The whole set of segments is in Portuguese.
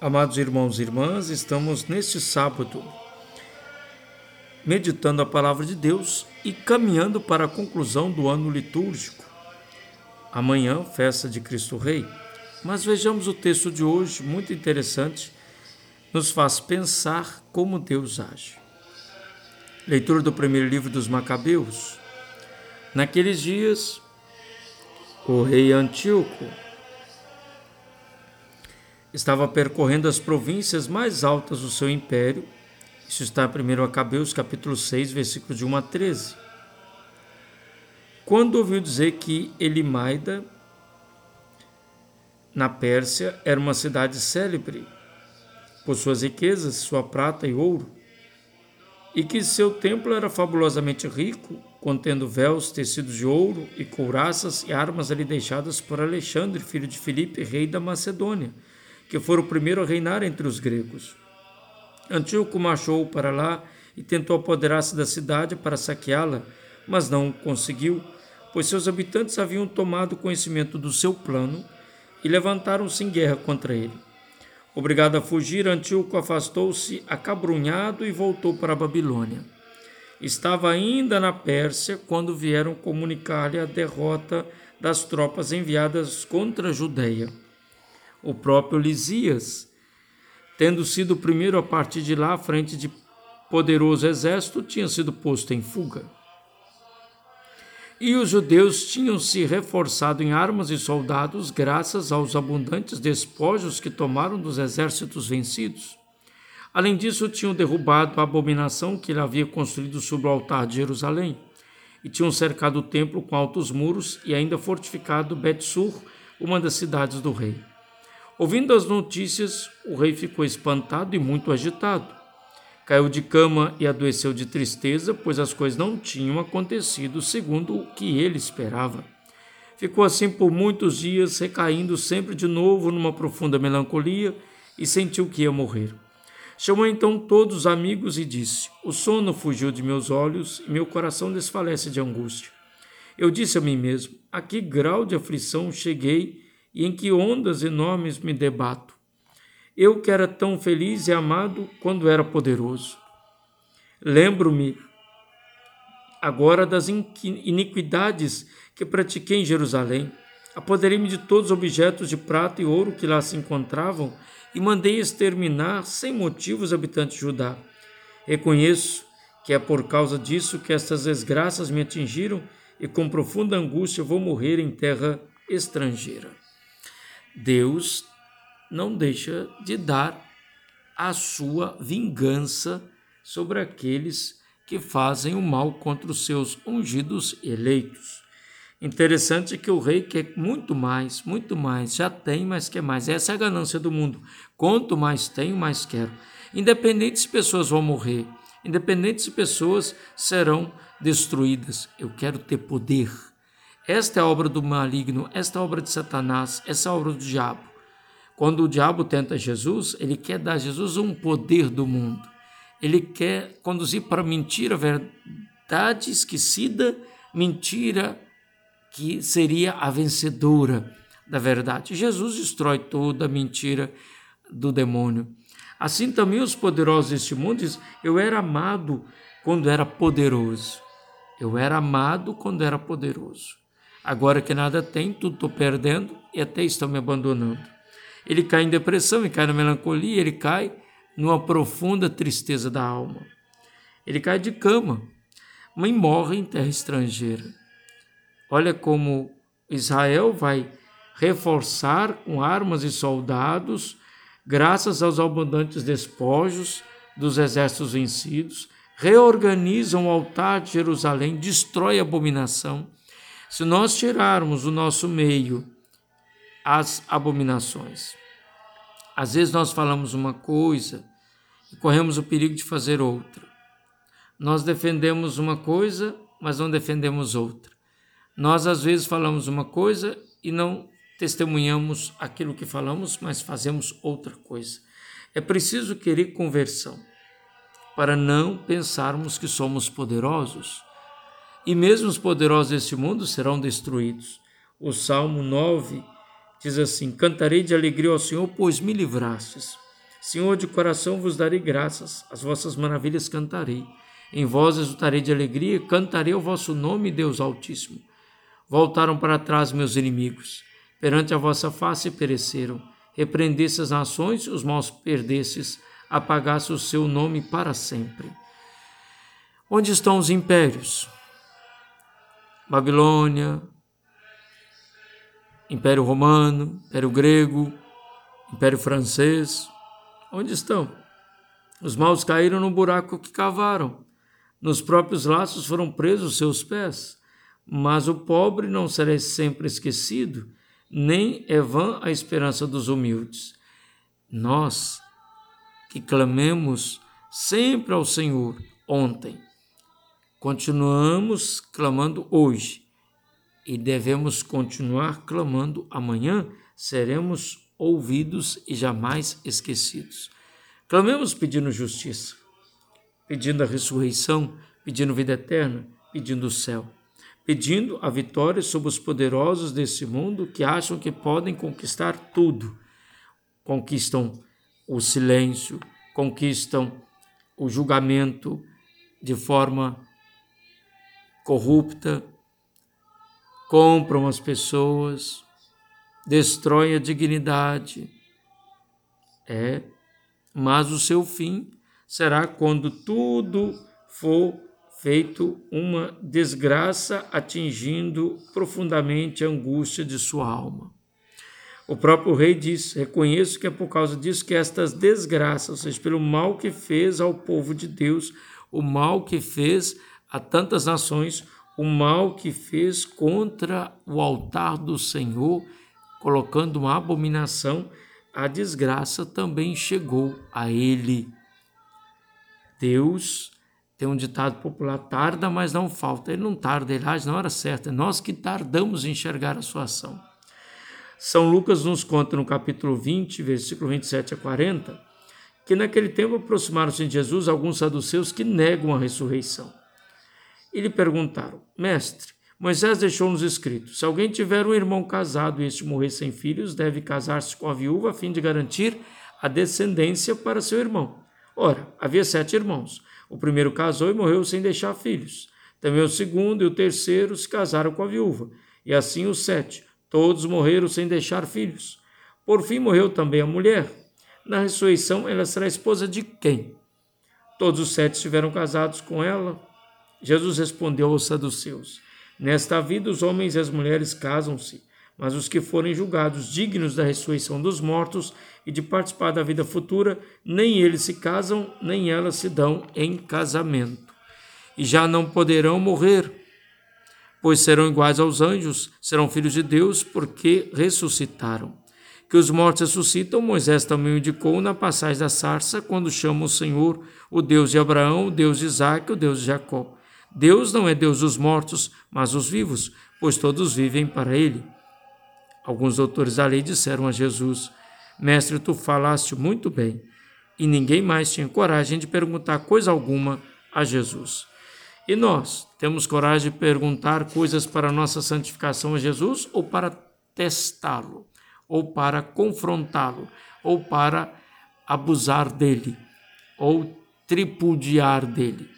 Amados irmãos e irmãs, estamos neste sábado meditando a palavra de Deus e caminhando para a conclusão do ano litúrgico. Amanhã, festa de Cristo Rei. Mas vejamos o texto de hoje, muito interessante, nos faz pensar como Deus age. Leitura do primeiro livro dos Macabeus. Naqueles dias, o rei Antíoco estava percorrendo as províncias mais altas do seu império. Isso está em 1 Acabeus, capítulo 6, versículo de 1 a 13. Quando ouviu dizer que Elimaida, na Pérsia, era uma cidade célebre por suas riquezas, sua prata e ouro, e que seu templo era fabulosamente rico, contendo véus, tecidos de ouro e couraças e armas ali deixadas por Alexandre, filho de Filipe, rei da Macedônia, que foi o primeiro a reinar entre os gregos. Antíoco marchou para lá e tentou apoderar-se da cidade para saqueá-la, mas não conseguiu, pois seus habitantes haviam tomado conhecimento do seu plano e levantaram-se em guerra contra ele. Obrigado a fugir, Antíoco afastou-se acabrunhado e voltou para a Babilônia. Estava ainda na Pérsia quando vieram comunicar-lhe a derrota das tropas enviadas contra a Judéia o próprio Lisias, tendo sido o primeiro a partir de lá à frente de poderoso exército, tinha sido posto em fuga. E os judeus tinham se reforçado em armas e soldados graças aos abundantes despojos que tomaram dos exércitos vencidos. Além disso, tinham derrubado a abominação que ele havia construído sobre o altar de Jerusalém, e tinham cercado o templo com altos muros e ainda fortificado Bet-Sur, uma das cidades do rei. Ouvindo as notícias, o rei ficou espantado e muito agitado. Caiu de cama e adoeceu de tristeza, pois as coisas não tinham acontecido segundo o que ele esperava. Ficou assim por muitos dias, recaindo sempre de novo numa profunda melancolia e sentiu que ia morrer. Chamou então todos os amigos e disse: O sono fugiu de meus olhos e meu coração desfalece de angústia. Eu disse a mim mesmo: A que grau de aflição cheguei e em que ondas enormes me debato. Eu que era tão feliz e amado quando era poderoso. Lembro-me agora das iniquidades que pratiquei em Jerusalém. Apoderei-me de todos os objetos de prata e ouro que lá se encontravam e mandei exterminar sem motivo os habitantes de Judá. Reconheço que é por causa disso que estas desgraças me atingiram e com profunda angústia vou morrer em terra estrangeira. Deus não deixa de dar a sua vingança sobre aqueles que fazem o mal contra os seus ungidos eleitos. Interessante que o rei quer muito mais, muito mais, já tem, mas quer mais. Essa é a ganância do mundo. Quanto mais tenho, mais quero. Independente se pessoas vão morrer, independente se pessoas serão destruídas, eu quero ter poder. Esta é a obra do maligno, esta é a obra de Satanás, essa é a obra do diabo. Quando o diabo tenta Jesus, ele quer dar a Jesus um poder do mundo. Ele quer conduzir para mentira, verdade esquecida, mentira que seria a vencedora da verdade. Jesus destrói toda a mentira do demônio. Assim também os poderosos deste mundo dizem, eu era amado quando era poderoso. Eu era amado quando era poderoso. Agora que nada tem, tudo estou perdendo e até estão me abandonando. Ele cai em depressão, ele cai na melancolia, ele cai numa profunda tristeza da alma. Ele cai de cama, mas morre em terra estrangeira. Olha como Israel vai reforçar com armas e soldados, graças aos abundantes despojos dos exércitos vencidos, reorganizam o altar de Jerusalém, destrói a abominação se nós tirarmos do nosso meio as abominações, às vezes nós falamos uma coisa e corremos o perigo de fazer outra. Nós defendemos uma coisa, mas não defendemos outra. Nós às vezes falamos uma coisa e não testemunhamos aquilo que falamos, mas fazemos outra coisa. É preciso querer conversão para não pensarmos que somos poderosos e mesmo os poderosos deste mundo serão destruídos. O Salmo 9 diz assim: Cantarei de alegria ao Senhor, pois me livrastes. Senhor, de coração vos darei graças, as vossas maravilhas cantarei. Em vós exultarei de alegria, cantarei o vosso nome, Deus Altíssimo. Voltaram para trás meus inimigos, perante a vossa face pereceram. Repreendesse as nações, os maus perdesses, apagasse o seu nome para sempre. Onde estão os impérios? Babilônia, Império Romano, Império Grego, Império Francês. Onde estão? Os maus caíram no buraco que cavaram. Nos próprios laços foram presos seus pés. Mas o pobre não será sempre esquecido, nem é vã a esperança dos humildes. Nós, que clamemos sempre ao Senhor ontem, continuamos clamando hoje e devemos continuar clamando amanhã, seremos ouvidos e jamais esquecidos. Clamemos pedindo justiça, pedindo a ressurreição, pedindo vida eterna, pedindo o céu, pedindo a vitória sobre os poderosos desse mundo que acham que podem conquistar tudo. Conquistam o silêncio, conquistam o julgamento de forma corrupta, compram as pessoas, destroem a dignidade. É, mas o seu fim será quando tudo for feito uma desgraça atingindo profundamente a angústia de sua alma. O próprio rei diz: Reconheço que é por causa disso que estas desgraças, ou seja, pelo mal que fez ao povo de Deus, o mal que fez a tantas nações, o mal que fez contra o altar do Senhor, colocando uma abominação, a desgraça também chegou a ele. Deus tem um ditado popular: tarda, mas não falta. Ele não tarda, ele age na hora certa. É nós que tardamos em enxergar a sua ação. São Lucas nos conta no capítulo 20, versículo 27 a 40, que naquele tempo aproximaram-se de Jesus alguns saduceus que negam a ressurreição e lhe perguntaram: Mestre, Moisés deixou-nos escrito: se alguém tiver um irmão casado e este morrer sem filhos, deve casar-se com a viúva a fim de garantir a descendência para seu irmão. Ora, havia sete irmãos. O primeiro casou e morreu sem deixar filhos. Também o segundo e o terceiro se casaram com a viúva. E assim os sete. Todos morreram sem deixar filhos. Por fim morreu também a mulher. Na ressurreição, ela será esposa de quem? Todos os sete estiveram casados com ela, Jesus respondeu aos saduceus: Nesta vida os homens e as mulheres casam-se, mas os que forem julgados dignos da ressurreição dos mortos e de participar da vida futura, nem eles se casam, nem elas se dão em casamento. E já não poderão morrer, pois serão iguais aos anjos, serão filhos de Deus, porque ressuscitaram. Que os mortos ressuscitam, Moisés também indicou na passagem da sarça, quando chama o Senhor o Deus de Abraão, o Deus de Isaac, o Deus de Jacó. Deus não é Deus dos mortos, mas dos vivos, pois todos vivem para ele. Alguns doutores da lei disseram a Jesus: Mestre, tu falaste muito bem. E ninguém mais tinha coragem de perguntar coisa alguma a Jesus. E nós temos coragem de perguntar coisas para nossa santificação a Jesus ou para testá-lo, ou para confrontá-lo, ou para abusar dele, ou tripudiar dele?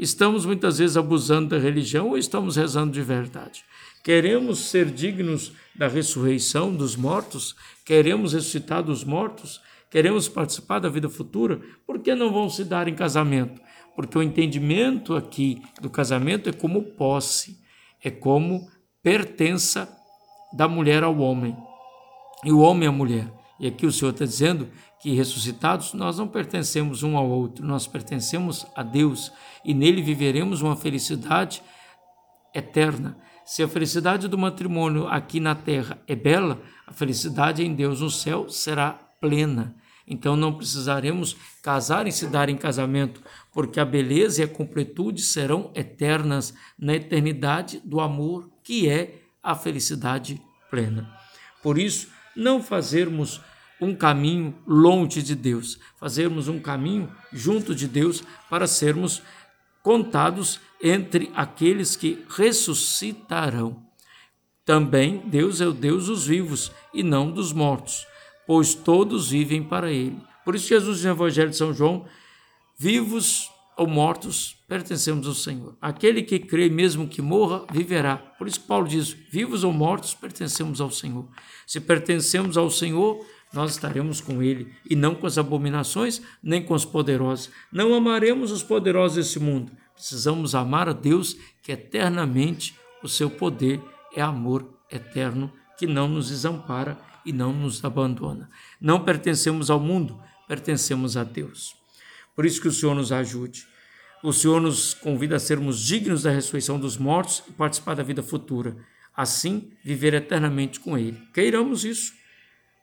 Estamos muitas vezes abusando da religião ou estamos rezando de verdade? Queremos ser dignos da ressurreição dos mortos? Queremos ressuscitar dos mortos? Queremos participar da vida futura? Por que não vão se dar em casamento? Porque o entendimento aqui do casamento é como posse, é como pertença da mulher ao homem e o homem à mulher. E aqui o Senhor está dizendo que ressuscitados nós não pertencemos um ao outro, nós pertencemos a Deus e nele viveremos uma felicidade eterna. Se a felicidade do matrimônio aqui na terra é bela, a felicidade em Deus no céu será plena. Então não precisaremos casar e se dar em casamento, porque a beleza e a completude serão eternas na eternidade do amor, que é a felicidade plena. Por isso, não fazermos um caminho longe de Deus, fazermos um caminho junto de Deus para sermos contados entre aqueles que ressuscitarão. Também Deus é o Deus dos vivos e não dos mortos, pois todos vivem para Ele. Por isso, Jesus no Evangelho de São João: vivos ou mortos, pertencemos ao Senhor. Aquele que crê, mesmo que morra, viverá. Por isso, Paulo diz: vivos ou mortos, pertencemos ao Senhor. Se pertencemos ao Senhor, nós estaremos com Ele, e não com as abominações, nem com os poderosos. Não amaremos os poderosos desse mundo. Precisamos amar a Deus, que eternamente o seu poder é amor eterno, que não nos desampara e não nos abandona. Não pertencemos ao mundo, pertencemos a Deus. Por isso que o Senhor nos ajude. O Senhor nos convida a sermos dignos da ressurreição dos mortos e participar da vida futura. Assim, viver eternamente com Ele. Queiramos isso.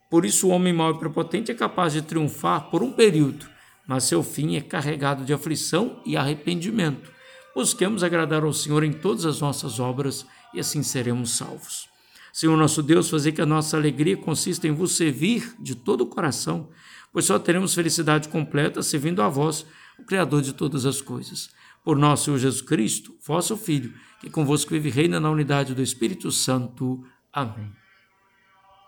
Por isso, o homem mau e prepotente é capaz de triunfar por um período, mas seu fim é carregado de aflição e arrependimento. Busquemos agradar ao Senhor em todas as nossas obras e assim seremos salvos. Senhor nosso Deus, fazer que a nossa alegria consista em vos servir de todo o coração, pois só teremos felicidade completa servindo a vós, o Criador de todas as coisas. Por nosso Senhor Jesus Cristo, vosso Filho, que convosco vive e reina na unidade do Espírito Santo. Amém.